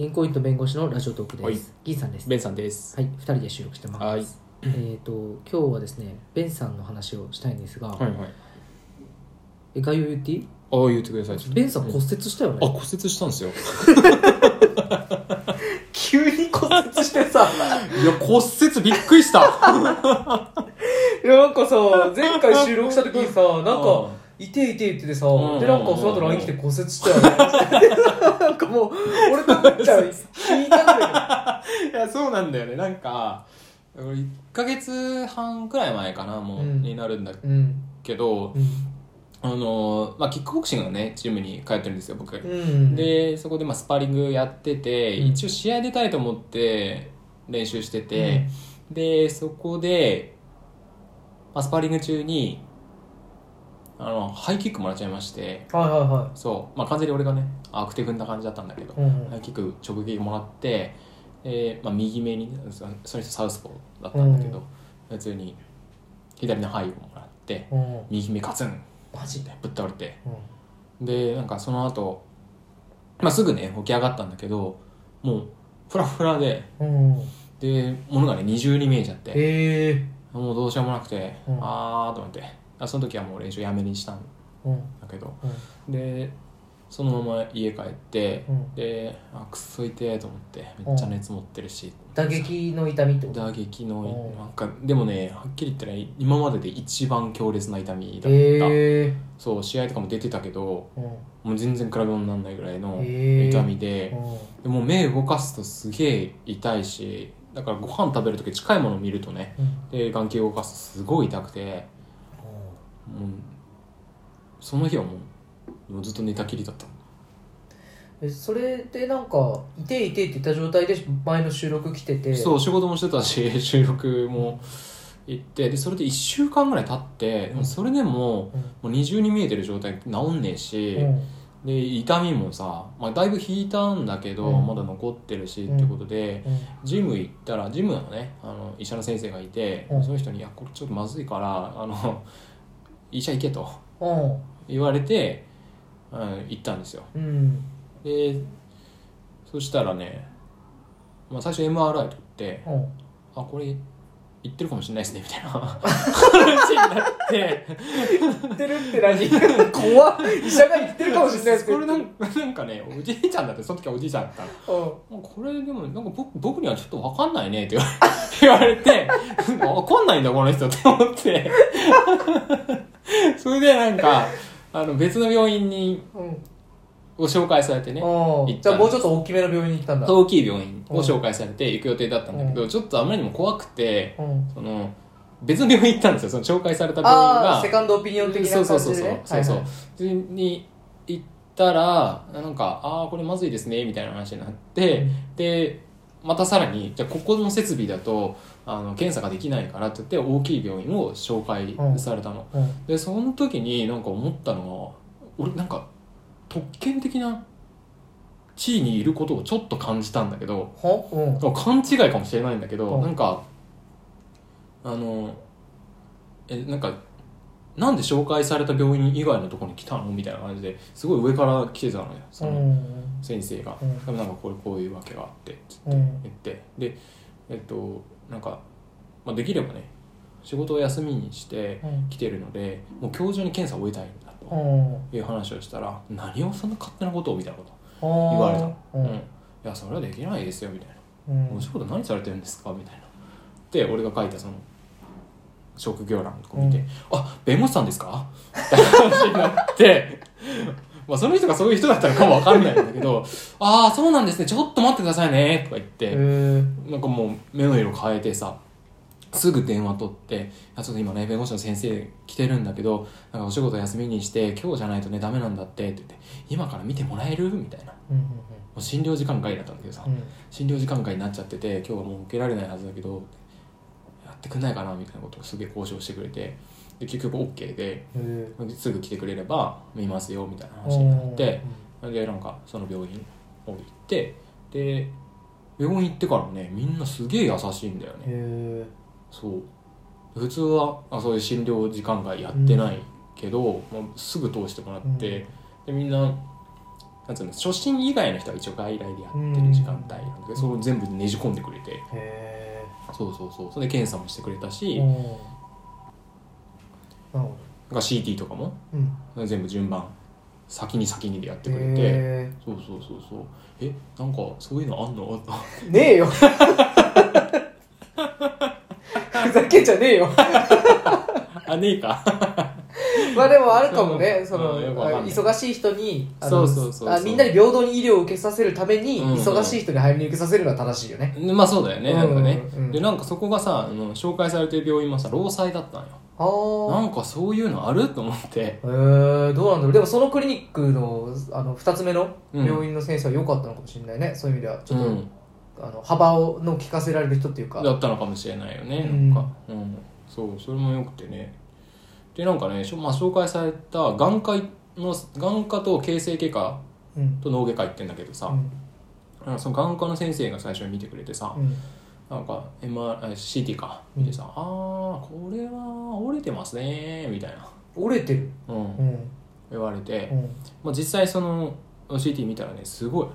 リンコイント弁護士のラジオトークです。はいギーさんです。ベンさんです。はい、二人で収録してます。はいえっ、と、今日はですね、ベンさんの話をしたいんですが、はいはい。え概要言っていい？ああ、言ってください。ベンさん骨折したよね。あ、骨折したんですよ。急に骨折してさ、いや、骨折びっくりした。いや、なんかさ、前回収録した時にさ、なんかう、いていて言っててさ、うんで、なんかその後 LINE 来て骨折したよね。なんかもう、俺とむっちゃん聞いたんだ いや、そうなんだよね。なんか、俺1ヶ月半くらい前かな、もう、うんになるんだけど。うん。けど、うん。あの、まあ、キックボクシングのね、ジムに通ってるんですよ、僕。うん。で、そこでまあスパーリングやってて、うん一応試合出たいと思って練習してて、で、そこで、まあ、スパーリング中に、あの、ハイキックもらっちゃいまして、はいはいはそう、まあ、完全に俺がね、アクテ踏んだ感じだったんだけど、い。うんハイキック直撃もらって、でまあ、右目に、そその人サウスポーだったんだけど、普通に左のハイをもらって、うん。うん。右目カツンマジで？ぶっ倒れて、うん。で、なんかその後、まあ、すぐね、起き上がったんだけど、もう、フラフラで、うん。で、物がね、二重に見えちゃって、へえ。もうどうしようもなくて、うんあーと思って、あその時はもう練習やめにしたんうん。だけど、うん。で、そのまま家帰って、うんで、あ、くっそ痛えと思って、めっちゃ熱持ってるし、打撃の痛みってこと？打撃の、うんなんか、でもね、はっきり言ったら、今までで一番強烈な痛みだった。へえ。そう、試合とかも出てたけど、うん。もう全然比べ物にならないぐらいの痛みで、うん。でもう目動かすとすげえ痛いしだからご飯食べる時近いものを見るとねうん。で眼球動かすとすごい痛くてもうその日はもうもうずっと寝たきりだったえそれでなんか「いていて」って言った状態で前の収録来てて。そう仕事もしてたし 収録も行ってでそれで1週間ぐらい経ってそれでもうん。もう二重に見えてる状態治んねえし、うん。で痛みもさ、まあ、だいぶ引いたんだけど、うん。まだ残ってるし、うん。ってことでうん。ジム行ったらジムのねあの医者の先生がいて、うん。その人に「いやこれちょっとまずいからあの医者行け」とうん。言われて、うん、行ったんですよ。うん。でそしたらね、まあ、最初 MRI 取ってうん「あこれ行ってるかもしれないですね」みたいな話になって。言ってるって何？怖っ。医者が言ってるかもしれないですけどこれなんかなんかねおじいちゃんだってその時はおじいちゃんだったの。うん。もうこれでもなんか僕僕にはちょっと分かんないねって言われて 分かんないんだこの人って思って それでなんかあの別の病院にうんご紹介されてねうん。行ったじゃあもうちょっと大きめの病院に行ったんだ。大きい病院を紹介されて行く予定だったんだけど、ちょっとあまりにも怖くてうん。その別の病院行ったんですよ。その紹介された病院あがあセカンドオピニオン的な感そうそうそう。じでそうそう。そう、それに行ったらなんか「ああこれまずいですね」みたいな話になって、でまたさらにじゃあここの設備だとあの検査ができないからって言って大きい病院を紹介されたの、うん。でその時になんか思ったのは俺なんか特権的な地位にいることをちょっと感じたんだけどはうん。勘違いかもしれないんだけど、うん。なんかあのえなんかなんで紹介された病院以外のところに来たのみたいな感じですごい上から来てたのよそのうん。先生が、うん。でもなんかこれこういうわけがあってつってうん。言って。でえっとなんか、まあ、できればね仕事を休みにしてうん。来てるのでもう今日中に検査を終えたいんだとうん。いう話をしたら何をそんな勝手なことをみたいなこと言言われた、ううんん。いやそれはできないですよみたいな。うん。お仕事何されてるんですかみたいな。で俺が書いたその職業欄とか見て「うん。あ弁護士さんですか?」って話になって まあその人がそういう人だったのかもわかんないんだけど「ああそうなんですね。ちょっと待ってくださいね」とか言って。なんかもう目の色変えてさすぐ電話取って「あちょっと今ね弁護士の先生来てるんだけどなんかお仕事休みにして今日じゃないとねダメなんだって」って言って「今から見てもらえる?」みたいな。うんもう診療時間外だったんだけどさ、うんうん。診療時間外になっちゃってて今日はもう受けられないはずだけどやってくんないかな？みたいなことをすげえ交渉してくれてで結局 OK でへえすぐ来てくれれば見ますよみたいな話になってでなんかその病院を行ってで病院行ってからもねみんなすげえ優しいんだよね。そう。普通はあそういう診療時間外やってないけど、もうすぐ通してもらって、でみんななんつうの初心以外の人は一応外来でやってる時間帯なんだけど、それを全部ねじ込んでくれて。そうそうそう。それで検査もしてくれたし、うんなるほなんか CT とかもどうん。全部順番先に先にでやってくれて、へそうそうそうそう。えなんかそういうのあんの？ーねえよ。ふざけんじゃねえよ。あねえか。まあでもあるかもね、その、うんよくわかんない。忙しい人に、あのそうそうそうそう。あみんなに平等に医療を受けさせるために、うんうん忙しい人に早めに受けさせるのは正しいよね。まあそうだよね。なんかね、うんうんでなんかそこがさあの紹介されてる病院もさ労災だったんよ。なんかそういうのある？と思ってへえー、どうなんだろう。でもそのクリニックの、あの、二つ目の病院の先生は良かったのかもしれないね。そういう意味では、ちょっと、うんあの、幅をの聞かせられる人っていうか。だったのかもしれないよね、うんなんか、うん、そうそれもよくてねでなんかね、しょまあ、紹介された眼科の眼科と形成外科うん。と脳外科行ってんだけどさ、うん。その眼科の先生が最初に見てくれてさ、うん。なんか MR あ CT か見てさ「ああこれは折れてますね」みたいな、折れてる。うんうん。言われて、うん。まあ、実際その CT 見たらねすごいもう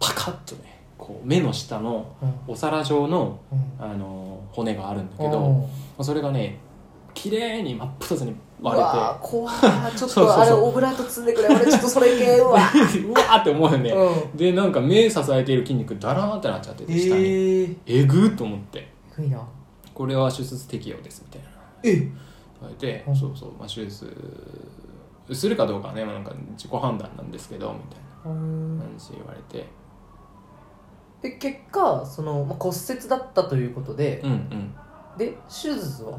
パカッとねこう目の下のうん。お皿状のうん。あの骨があるんだけど、それがね綺麗に真っ二つにう割れて。怖ー。ちょっとあれオブラート積んでくれ。俺ちょっとそれ系うわーうわーって思うよね、うん。でなんか目支えている筋肉ダラーってなっちゃってて下に、えええぐーっと思って。これは手術適用ですみたいな。え。言われて、うん。そうそう、まあ、手術するかどうかはね、まあ、なんか自己判断なんですけどみたいな感じで言われて。で結果その、まあ、骨折だったということでう、んうんで手術は？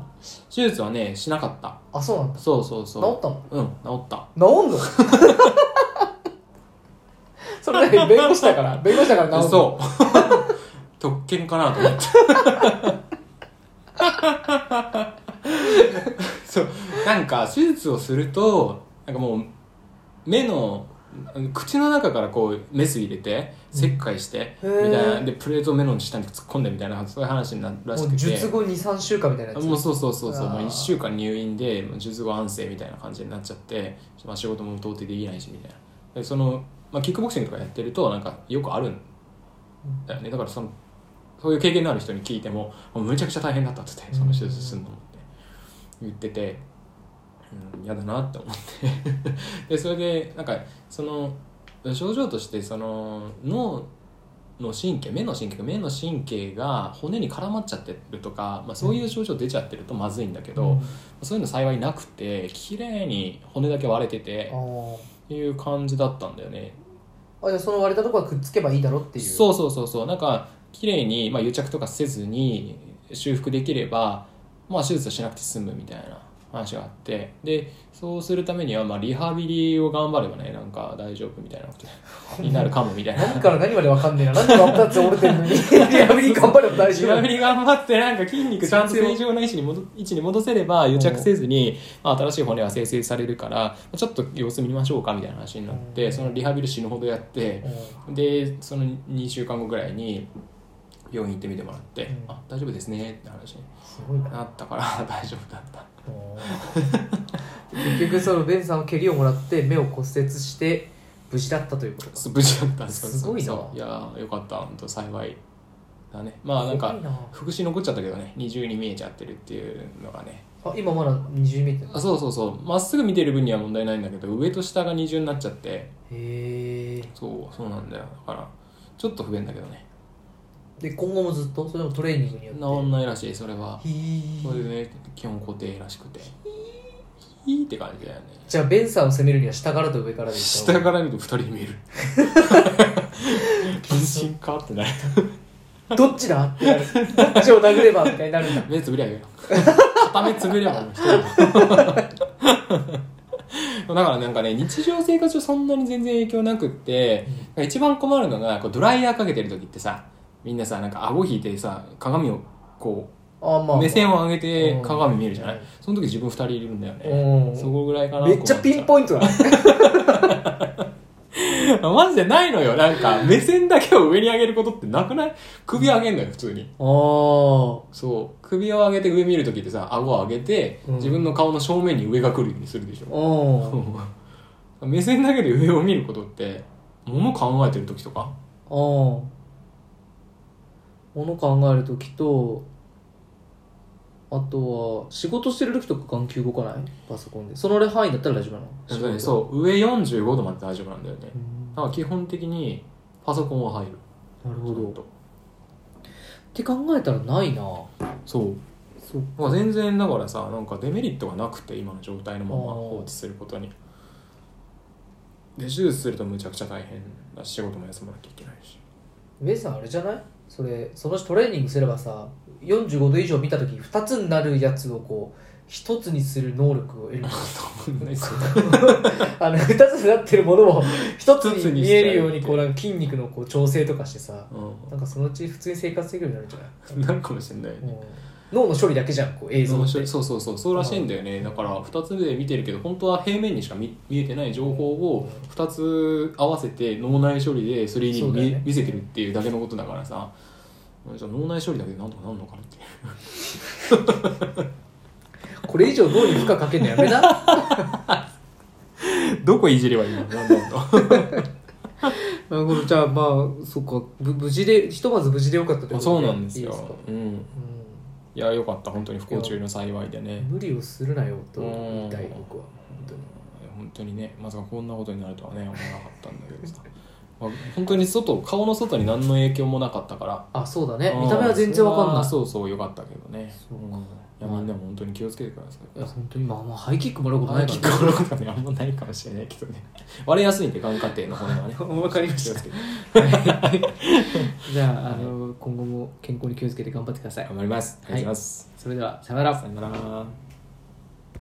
手術はねしなかった。あそうなんだ。そうそうそ治ったの？ううん治った。治んの？それ何弁護士だから弁護士だから治んの？そう。特権かなと思って。そう。なんか手術をするとなんかもう目の口の中からこうメス入れて切開して、みたいな。でプレートを目の下に突っ込んでみたいなそういう話になるらしくて。術後23週間みたいなやつ？もうそうそうそうそう。もう1週間入院で術後安静みたいな感じになっちゃって、まあ、仕事も到底できないしみたいな。でその、まあ、キックボクシングとかやってるとなんかよくあるんだよね。だからそのそういう経験のある人に聞いてももうむちゃくちゃ大変だったっってその手術するのもって言っててうん嫌だなって思って。でそれでなんかその症状としてその脳の神経目の神経目の神経が骨に絡まっちゃってるとか、まあ、そういう症状出ちゃってるとまずいんだけど、うん。そういうの幸いなくて綺麗に骨だけ割れてていう感じだったんだよね。あじゃあその割れたところはくっつけばいいだろっていう？そうそうそうそう。なんか綺麗にまあ癒着とかせずに修復できればまあ手術しなくて済むみたいな話があってでそうするためにはまあリハビリを頑張ればねなんか大丈夫みたいなこと になるかもみたいな。何から何まで分かんねえな。何で真っ二つ折れてんのに。リハビリ頑張れば大丈夫。リハビリ頑張ってなんか筋肉ちゃんと正常な位置に戻位置に戻せれば癒着せずに、まあ、新しい骨は生成されるからちょっと様子見ましょうかみたいな話になって、うん。そのリハビリ死ぬほどやって、うん。でその2週間後ぐらいに病院行ってみてもらって「うん。あ大丈夫ですね」って話にすごいな。なったから 大丈夫だった。結局そのベンさんは蹴りをもらって目を骨折して無事だったということか。無事だった。すごいな。いやーよかった。本当幸いだね。まあなんかすごいな。副詞残っちゃったけどね。二重に見えちゃってるっていうのがね。あ今まだ二重見えてるあそうそうそう。まっすぐ見てる分には問題ないんだけど上と下が二重になっちゃって。へえそうそうなんだよ。だからちょっと不便だけどねで今後もずっとそれでもトレーニングによって。治んないらしいそれは。それでね基本固定らしくて。ヒー。って感じだよね。じゃあベンさんを攻めるには下からと上からでしょ下から見ると二人に見える。謹慎かってなる。どっちだってなる。どっちを殴ればみたいになるんだ。目つぶりゃいいよ。片目つぶればもう一人 だからなんかね日常生活上そんなに全然影響なくって、一番困るのがこうドライヤーかけてる時ってさみんなさなんか顎引いてさ鏡をこあまあ、う目線を上げてうん。鏡見るじゃない、うんその時自分二人いるんだよね、うん。そこぐらいかなめっちゃピンポイントだね。ン マジでないのよ。なんか目線だけを上に上げることってなくない？首上げんのよ普通に。ああそう。首を上げて上見る時ってさ顎を上げて、うん。自分の顔の正面に上が来るようにするでしょ、うん。目線だけで上を見ることって物考えてる時とか？ああ物考える時とあとは仕事してる時とか眼球動かない？パソコンで。その範囲だったら大丈夫なの？そう。上45度まで大丈夫なんだよね。うん。だから基本的にパソコンは入る。なるほど。って考えたらないな。そう。そっまあ全然だからさなんかデメリットがなくて今の状態のまま放置することに。で手術するとむちゃくちゃ大変だし仕事も休まなきゃいけないし。上さんあれじゃない？それそのトレーニングすればさ45度以上見た時に2つになるやつをこう1つにする能力を得る。あ の2つになってるものを1つ一つに見えるようにこうなんか筋肉のこう調整とかしてさうなんかそのうち普通に生活できるようになるんじゃない？んなるかもしれないね。もう脳の処理だけじゃんこう映像って。そうそうそう。そうらしいんだよね。だから2つで見てるけど本当は平面にしか見見えてない情報を2つ合わせて脳内処理で 3D に見,、ね。見せてるっていうだけのことだからさ。じゃあ脳内処理だけでなんとかなるのかなって。これ以上脳に負荷かけるのやめな。どこいじればいいの？なんだろうなるほどじゃあまあそっか。ぶ無事でひとまず無事でよかったということそうなんですよ。うんいやよかった。本当に不幸中の幸いでね。無理をするなよと言いたい僕は。本当に。本当にね。まさかこんなことになるとはね思わなかったんだけどさ、まあ、本当に外顔の外に何の影響もなかったから。あそうだね。うん。見た目は全然わかんない。そうそうよかったけどね。そうか。ん。い。やみんなも本当に気をつけてください。いや本当にまあまあハイキックもらうことないキからックのことねあんまないかもしれないけどね。割れやすいんで眼下底の骨がね わかりました。じゃああの今後も健康に気をつけて頑張ってください。頑張ります。ありがとうございます、それではさよなら。さよなら